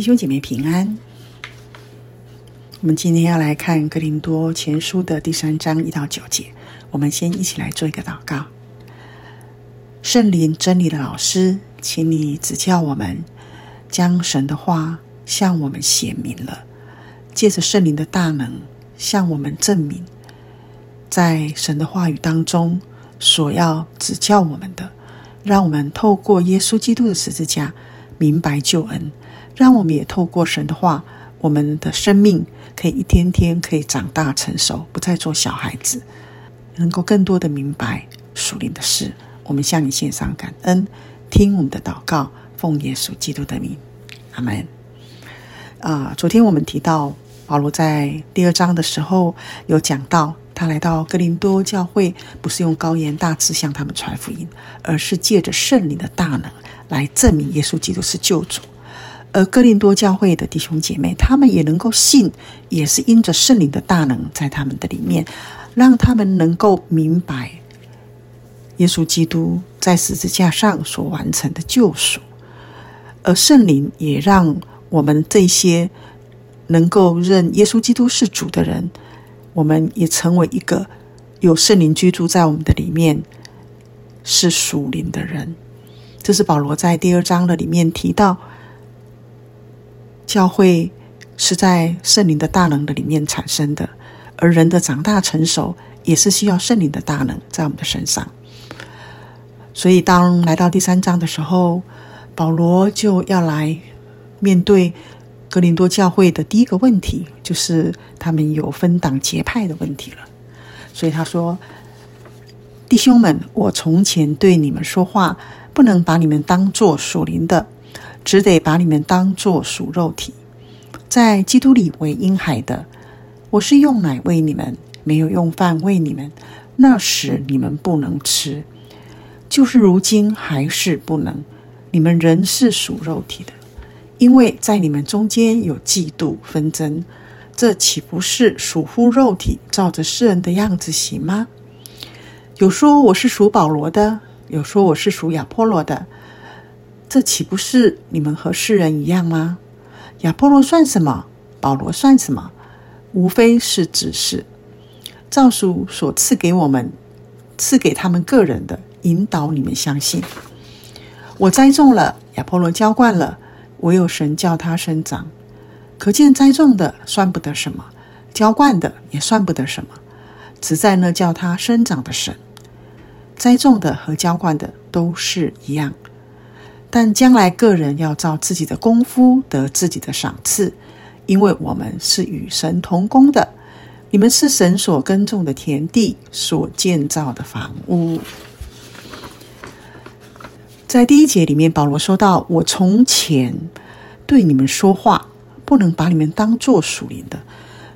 弟兄姐妹平安。我们今天要来看哥林多前书的第三章一到九节。我们先一起来做一个祷告。圣灵真理的老师，请你指教我们，将神的话向我们显明了，借着圣灵的大能向我们证明，在神的话语当中所要指教我们的，让我们透过耶稣基督的十字架明白救恩。让我们也透过神的话，我们的生命可以一天天可以长大成熟，不再做小孩子，能够更多的明白属灵的事。我们向你献上感恩，听我们的祷告，奉耶稣基督的名，阿门。啊，昨天我们提到保罗在第二章的时候有讲到，他来到哥林多教会，不是用高言大志向他们传福音，而是借着圣灵的大能来证明耶稣基督是救主。而哥林多教会的弟兄姐妹，他们也能够信，也是因着圣灵的大能在他们的里面，让他们能够明白耶稣基督在十字架上所完成的救赎。而圣灵也让我们这些能够认耶稣基督是主的人，我们也成为一个有圣灵居住在我们的里面，是属灵的人。这是保罗在第二章的里面提到。教会是在圣灵的大能的里面产生的，而人的长大成熟也是需要圣灵的大能在我们的身上。所以，当来到第三章的时候，保罗就要来面对哥林多教会的第一个问题，就是他们有分党结派的问题了。所以他说：“弟兄们，我从前对你们说话，不能把你们当作属灵的。”只得把你们当作属肉体，在基督里为婴孩的。我是用奶喂你们，没有用饭喂你们。那时你们不能吃，就是如今还是不能。你们仍是属肉体的，因为在你们中间有嫉妒纷争，这岂不是属乎肉体，照着世人的样子行吗？有说我是属保罗的，有说我是属亚波罗的。这岂不是你们和世人一样吗？亚波罗算什么？保罗算什么？无非是指示，诏书所赐给我们、赐给他们个人的，引导你们相信。我栽种了，亚波罗浇灌了，唯有神叫他生长。可见栽种的算不得什么，浇灌的也算不得什么，只在那叫他生长的神。栽种的和浇灌的都是一样。但将来个人要照自己的功夫得自己的赏赐，因为我们是与神同工的。你们是神所耕种的田地，所建造的房屋。在第一节里面，保罗说到：“我从前对你们说话，不能把你们当作属灵的。”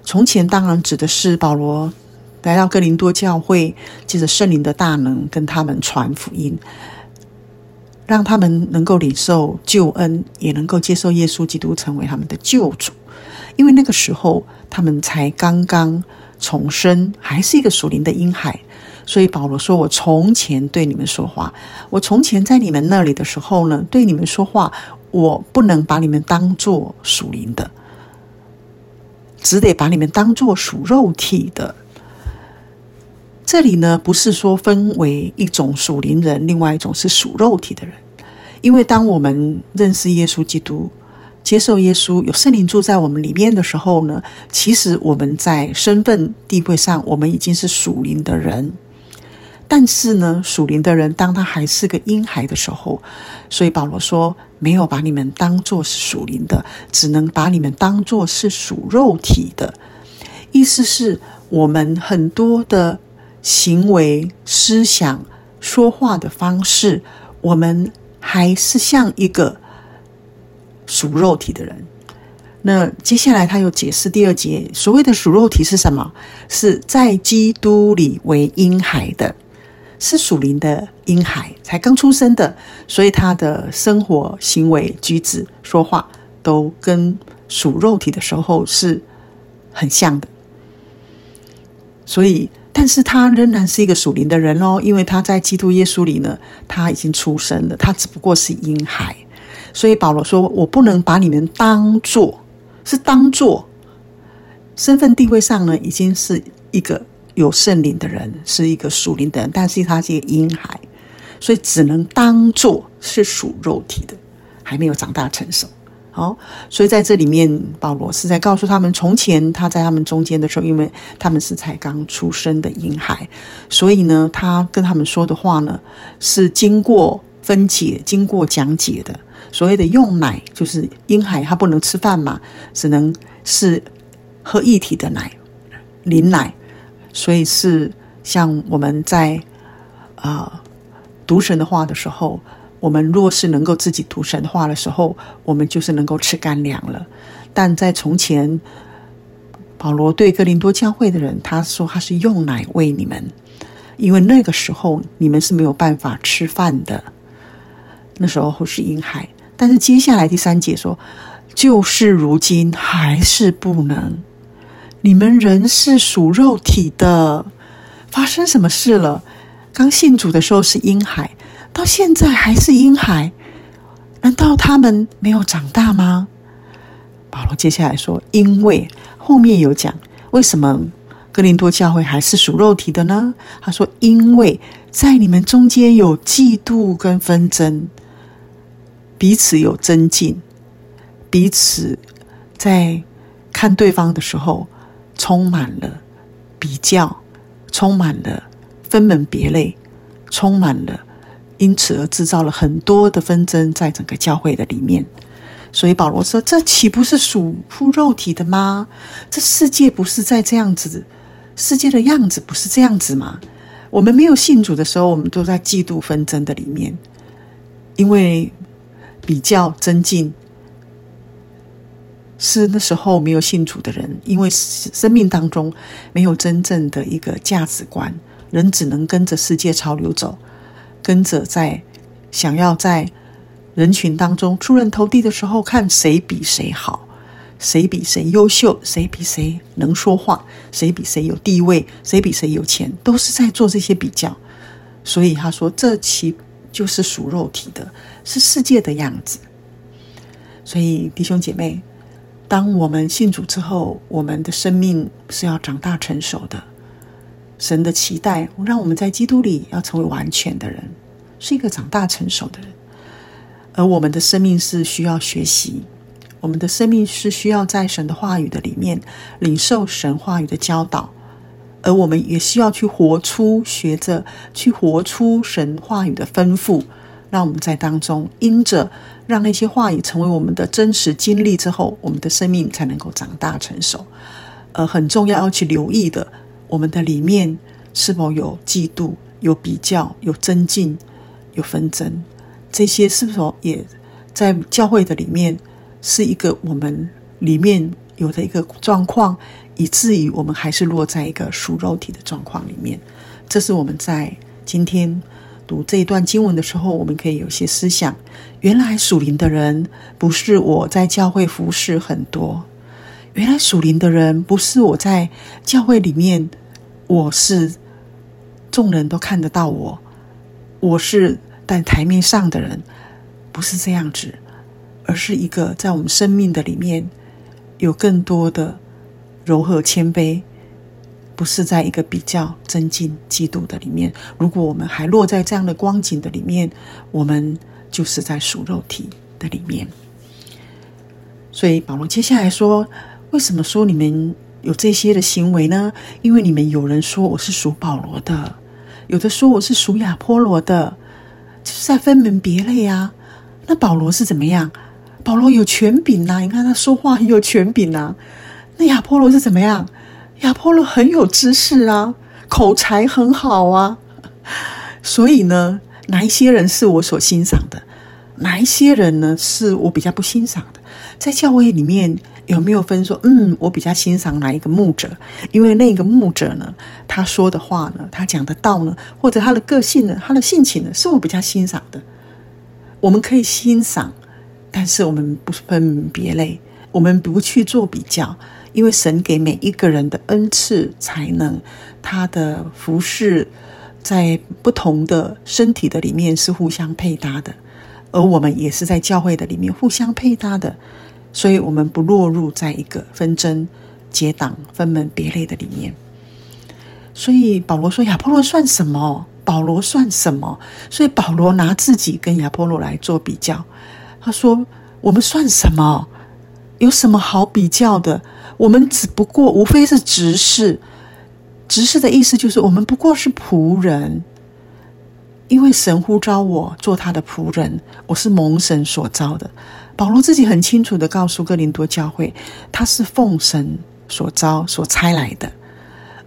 从前当然指的是保罗来到哥林多教会，借着圣灵的大能跟他们传福音。让他们能够领受救恩，也能够接受耶稣基督成为他们的救主。因为那个时候他们才刚刚重生，还是一个属灵的婴孩。所以保罗说：“我从前对你们说话，我从前在你们那里的时候呢，对你们说话，我不能把你们当做属灵的，只得把你们当做属肉体的。”这里呢，不是说分为一种属灵人，另外一种是属肉体的人。因为当我们认识耶稣基督，接受耶稣，有圣灵住在我们里面的时候呢，其实我们在身份地位上，我们已经是属灵的人。但是呢，属灵的人当他还是个婴孩的时候，所以保罗说，没有把你们当作是属灵的，只能把你们当作是属肉体的。意思是我们很多的。行为、思想、说话的方式，我们还是像一个属肉体的人。那接下来他又解释第二节，所谓的属肉体是什么？是在基督里为婴孩的，是属灵的婴孩，才刚出生的，所以他的生活、行为、举止、说话都跟属肉体的时候是很像的，所以。但是他仍然是一个属灵的人哦，因为他在基督耶稣里呢，他已经出生了，他只不过是婴孩，所以保罗说：“我不能把你们当做是当做身份地位上呢，已经是一个有圣灵的人，是一个属灵的人，但是他是一个婴孩，所以只能当做是属肉体的，还没有长大成熟。”好，所以在这里面，保罗是在告诉他们，从前他在他们中间的时候，因为他们是才刚出生的婴孩，所以呢，他跟他们说的话呢，是经过分解、经过讲解的。所谓的用奶，就是婴孩他不能吃饭嘛，只能是喝液体的奶，灵奶。所以是像我们在啊、呃、读神的话的时候。我们若是能够自己读神话的时候，我们就是能够吃干粮了。但在从前，保罗对哥林多教会的人，他说他是用奶喂你们，因为那个时候你们是没有办法吃饭的。那时候是婴孩，但是接下来第三节说，就是如今还是不能。你们人是属肉体的，发生什么事了？刚信主的时候是婴孩。到现在还是婴孩，难道他们没有长大吗？保罗接下来说：“因为后面有讲，为什么哥林多教会还是属肉体的呢？”他说：“因为在你们中间有嫉妒跟纷争，彼此有增进，彼此在看对方的时候充满了比较，充满了分门别类，充满了。”因此而制造了很多的纷争在整个教会的里面，所以保罗说：“这岂不是属乎肉体的吗？这世界不是在这样子，世界的样子不是这样子吗？我们没有信主的时候，我们都在嫉妒纷争的里面，因为比较增进，是那时候没有信主的人，因为生命当中没有真正的一个价值观，人只能跟着世界潮流走。”跟着在想要在人群当中出人头地的时候，看谁比谁好，谁比谁优秀，谁比谁能说话，谁比谁有地位，谁比谁有钱，都是在做这些比较。所以他说，这其就是属肉体的，是世界的样子。所以弟兄姐妹，当我们信主之后，我们的生命是要长大成熟的。神的期待，让我们在基督里要成为完全的人，是一个长大成熟的人。而我们的生命是需要学习，我们的生命是需要在神的话语的里面领受神话语的教导，而我们也需要去活出，学着去活出神话语的吩咐，让我们在当中因着让那些话语成为我们的真实经历之后，我们的生命才能够长大成熟。呃很重要要去留意的。我们的里面是否有嫉妒、有比较、有争竞、有纷争？这些是否也在教会的里面是一个我们里面有的一个状况，以至于我们还是落在一个属肉体的状况里面？这是我们在今天读这一段经文的时候，我们可以有些思想。原来属灵的人不是我在教会服侍很多。原来属灵的人不是我在教会里面，我是众人都看得到我，我是在台面上的人，不是这样子，而是一个在我们生命的里面有更多的柔和谦卑，不是在一个比较争竞嫉妒的里面。如果我们还落在这样的光景的里面，我们就是在属肉体的里面。所以保罗接下来说。为什么说你们有这些的行为呢？因为你们有人说我是属保罗的，有的说我是属亚波罗的，就是在分门别类啊。那保罗是怎么样？保罗有权柄呐，你看他说话很有权柄呐。那亚波罗是怎么样？亚波罗很有知识啊，口才很好啊。所以呢，哪一些人是我所欣赏的？哪一些人呢，是我比较不欣赏的？在教会里面。有没有分说？嗯，我比较欣赏哪一个牧者？因为那个牧者呢，他说的话呢，他讲的道呢，或者他的个性呢，他的性情呢，是我比较欣赏的。我们可以欣赏，但是我们不分别类，我们不去做比较，因为神给每一个人的恩赐才能，他的服饰在不同的身体的里面是互相配搭的。而我们也是在教会的里面互相配搭的，所以我们不落入在一个纷争、结党、分门别类的里面。所以保罗说：“亚波罗算什么？保罗算什么？”所以保罗拿自己跟亚波罗来做比较。他说：“我们算什么？有什么好比较的？我们只不过无非是执事。执事的意思就是我们不过是仆人。因为神呼召我做他的仆人，我是蒙神所召的。”保罗自己很清楚地告诉哥林多教会，他是奉神所召、所差来的。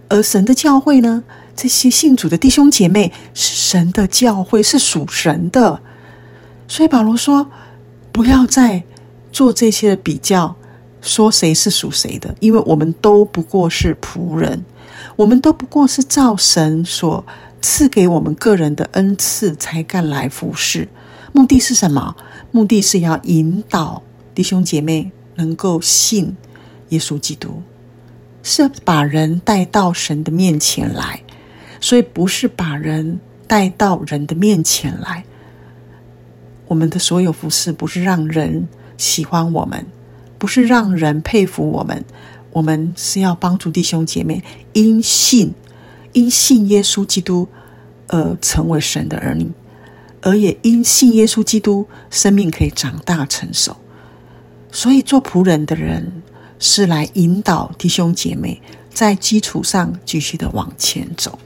而神的教会呢？这些信主的弟兄姐妹是神的教会，是属神的。所以保罗说：“不要再做这些的比较，说谁是属谁的，因为我们都不过是仆人，我们都不过是照神所赐给我们个人的恩赐才干来服侍。目的是什么？目的是要引导弟兄姐妹能够信耶稣基督。”是把人带到神的面前来，所以不是把人带到人的面前来。我们的所有服事不是让人喜欢我们，不是让人佩服我们，我们是要帮助弟兄姐妹因信，因信耶稣基督而成为神的儿女，而也因信耶稣基督，生命可以长大成熟。所以做仆人的人。是来引导弟兄姐妹在基础上继续的往前走，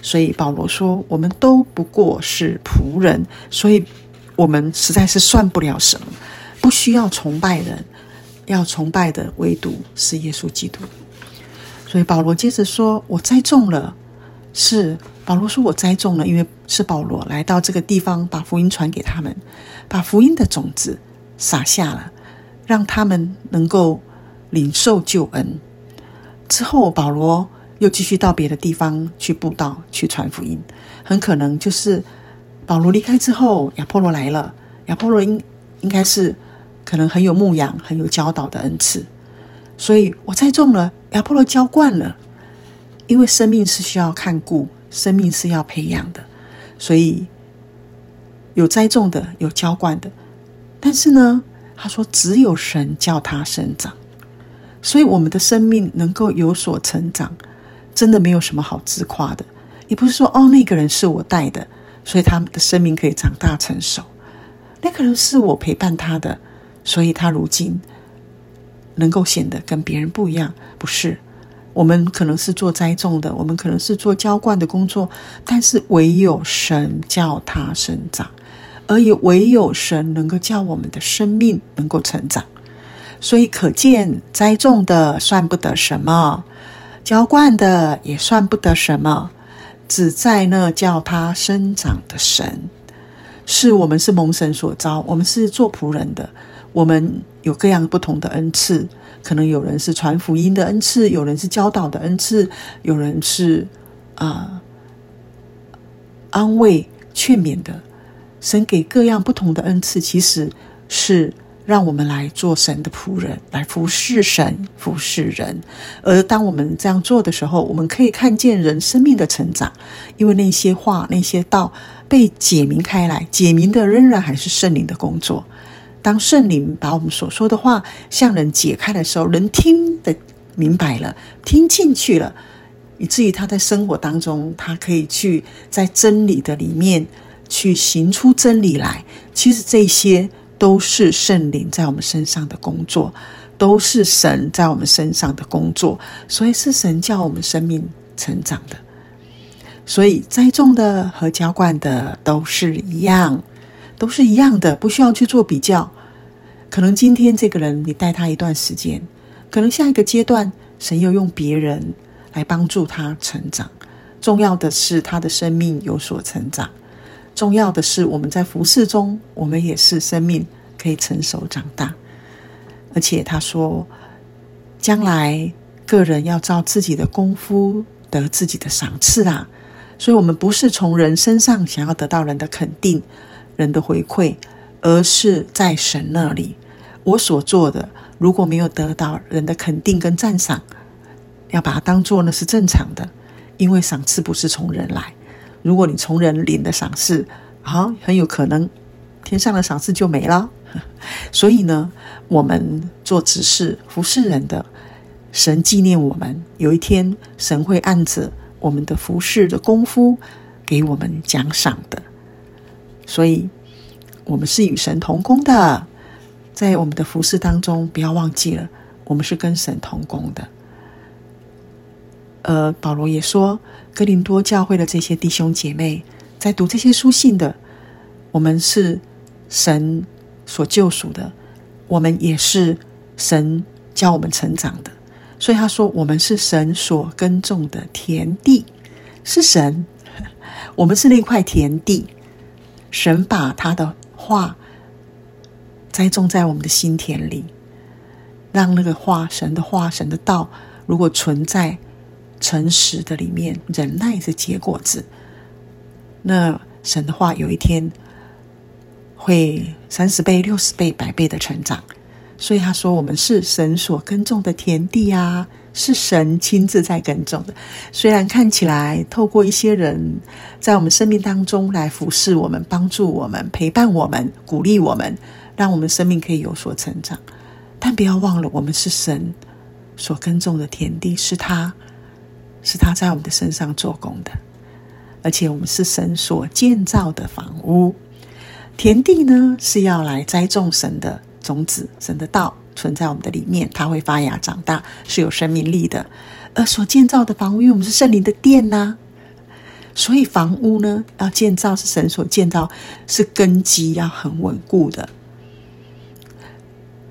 所以保罗说：“我们都不过是仆人，所以我们实在是算不了什么，不需要崇拜人，要崇拜的唯独是耶稣基督。”所以保罗接着说：“我栽种了，是保罗说我栽种了，因为是保罗来到这个地方，把福音传给他们，把福音的种子撒下了，让他们能够。”领受救恩之后，保罗又继续到别的地方去布道、去传福音。很可能就是保罗离开之后，亚波罗来了。亚波罗应应该是可能很有牧养、很有教导的恩赐。所以我栽种了，亚波罗浇灌了。因为生命是需要看顾，生命是要培养的，所以有栽种的，有浇灌的。但是呢，他说只有神叫他生长。所以，我们的生命能够有所成长，真的没有什么好自夸的。也不是说，哦，那个人是我带的，所以他的生命可以长大成熟；那个人是我陪伴他的，所以他如今能够显得跟别人不一样。不是，我们可能是做栽种的，我们可能是做浇灌的工作，但是唯有神叫他生长，而也唯有神能够叫我们的生命能够成长。所以可见，栽种的算不得什么，浇灌的也算不得什么，只在那叫他生长的神。是我们是蒙神所召，我们是做仆人的，我们有各样不同的恩赐，可能有人是传福音的恩赐，有人是教导的恩赐，有人是啊、安慰劝勉的。神给各样不同的恩赐，其实是。让我们来做神的仆人，来服侍神、服侍人。而当我们这样做的时候，我们可以看见人生命的成长，因为那些话、那些道被解明开来，解明的仍然还是圣灵的工作。当圣灵把我们所说的话向人解开的时候，人听得明白了，听进去了，以至于他在生活当中，他可以去在真理的里面去行出真理来。其实这些。都是圣灵在我们身上的工作，都是神在我们身上的工作，所以是神叫我们生命成长的。所以栽种的和浇灌的都是一样，都是一样的，不需要去做比较。可能今天这个人你带他一段时间，可能下一个阶段神又用别人来帮助他成长。重要的是他的生命有所成长。重要的是，我们在服侍中，我们也是生命可以成熟长大。而且他说，将来个人要照自己的功夫得自己的赏赐啊。所以，我们不是从人身上想要得到人的肯定、人的回馈，而是在神那里。我所做的如果没有得到人的肯定跟赞赏，要把它当做那是正常的，因为赏赐不是从人来。如果你从人领的赏赐，好，很有可能天上的赏赐就没了。所以呢，我们做执事服侍人的，神纪念我们，有一天神会按着我们的服侍的功夫给我们奖赏的。所以，我们是与神同工的，在我们的服侍当中，不要忘记了，我们是跟神同工的。呃，保罗也说，哥林多教会的这些弟兄姐妹，在读这些书信的，我们是神所救赎的，我们也是神教我们成长的。所以他说，我们是神所耕种的田地，是神，我们是那块田地，神把他的话栽种在我们的心田里，让那个话，神的话，神的道，如果存在。诚实的里面，忍耐是结果子。那神的话，有一天会三十倍、六十倍、百倍的成长。所以他说，我们是神所耕种的田地啊，是神亲自在耕种的。虽然看起来透过一些人在我们生命当中来服侍我们、帮助我们、陪伴我们、鼓励我们，让我们生命可以有所成长，但不要忘了，我们是神所耕种的田地，是他。是他在我们的身上做工的，而且我们是神所建造的房屋。田地呢，是要来栽种神的种子，神的道存在我们的里面，它会发芽长大，是有生命力的。而所建造的房屋，因为我们是圣灵的殿呐、所以房屋呢，要建造是神所建造，是根基要很稳固的。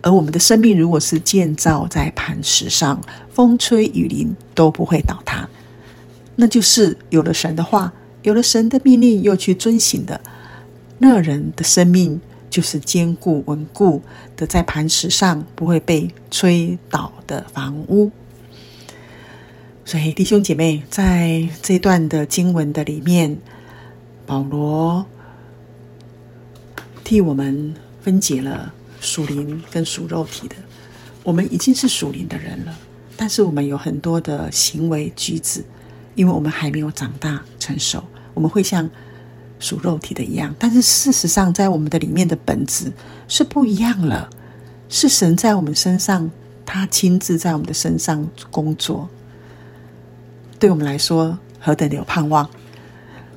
而我们的生命，如果是建造在磐石上，风吹雨淋都不会倒塌，那就是有了神的话，有了神的命令，又去遵行的，那人的生命就是坚固稳固的，在磐石上不会被吹倒的房屋。所以，弟兄姐妹，在这段的经文的里面，保罗替我们分解了。属灵跟属肉体的，我们已经是属灵的人了，但是我们有很多的行为举止，因为我们还没有长大成熟，我们会像属肉体的一样。但是事实上，在我们的里面的本质是不一样了，是神在我们身上，他亲自在我们的身上工作。对我们来说，何等的有盼望！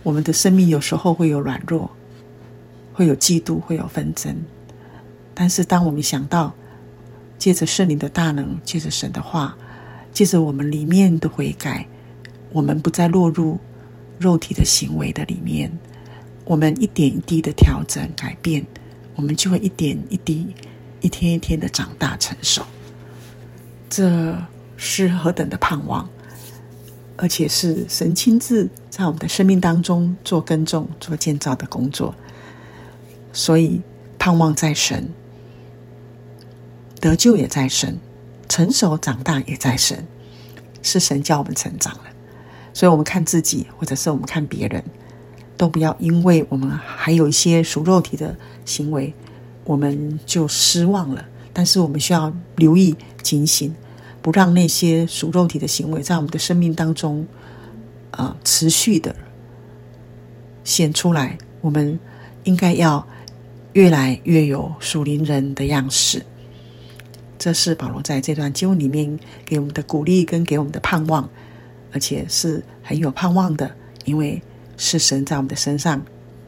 我们的生命有时候会有软弱，会有嫉妒，会有纷争。但是，当我们想到借着圣灵的大能，借着神的话，借着我们里面的悔改，我们不再落入肉体的行为的里面，我们一点一滴的调整改变，我们就会一点一滴、一天一天的长大成熟。这是何等的盼望，而且是神亲自在我们的生命当中做耕种、做建造的工作。所以，盼望在神。得救也在神，成熟长大也在神，是神叫我们成长了。所以，我们看自己，或者是我们看别人，都不要因为我们还有一些属肉体的行为，我们就失望了。但是，我们需要留意、警醒，不让那些属肉体的行为在我们的生命当中，呃，持续的显出来。我们应该要越来越有属灵人的样式。这是保罗在这段经文里面给我们的鼓励跟给我们的盼望，而且是很有盼望的，因为是神在我们的身上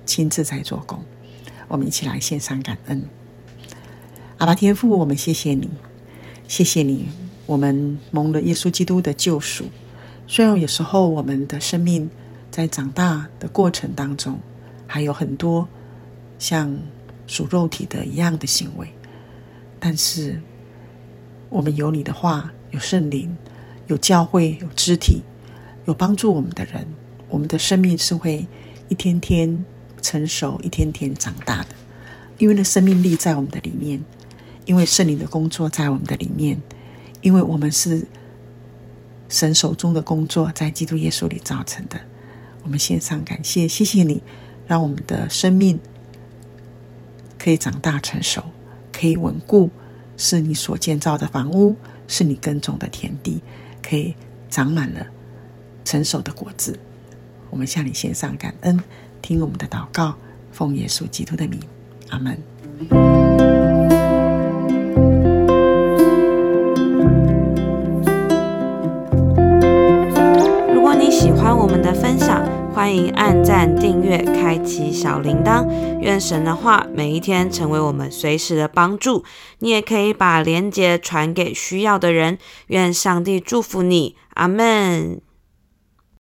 亲自在做工。我们一起来献上感恩，阿爸天父，我们谢谢你，谢谢你，我们蒙了耶稣基督的救赎。虽然有时候我们的生命在长大的过程当中，还有很多像属肉体的一样的行为，但是。我们有你的话，有圣灵，有教会，有肢体，有帮助我们的人，我们的生命是会一天天成熟，一天天长大的。因为那生命力在我们的里面，因为圣灵的工作在我们的里面，因为我们是神手中的工作，在基督耶稣里造成的。我们献上感谢，谢谢你，让我们的生命可以长大成熟，可以稳固。是你所建造的房屋，是你耕种的田地，可以长满了成熟的果子。我们向你献上感恩，听我们的祷告，奉耶稣基督的名，阿门。如果你喜欢我们的分享，欢迎按赞、订阅、开启小铃铛。愿神的话每一天成为我们随时的帮助。你也可以把连接传给需要的人。愿上帝祝福你，阿门。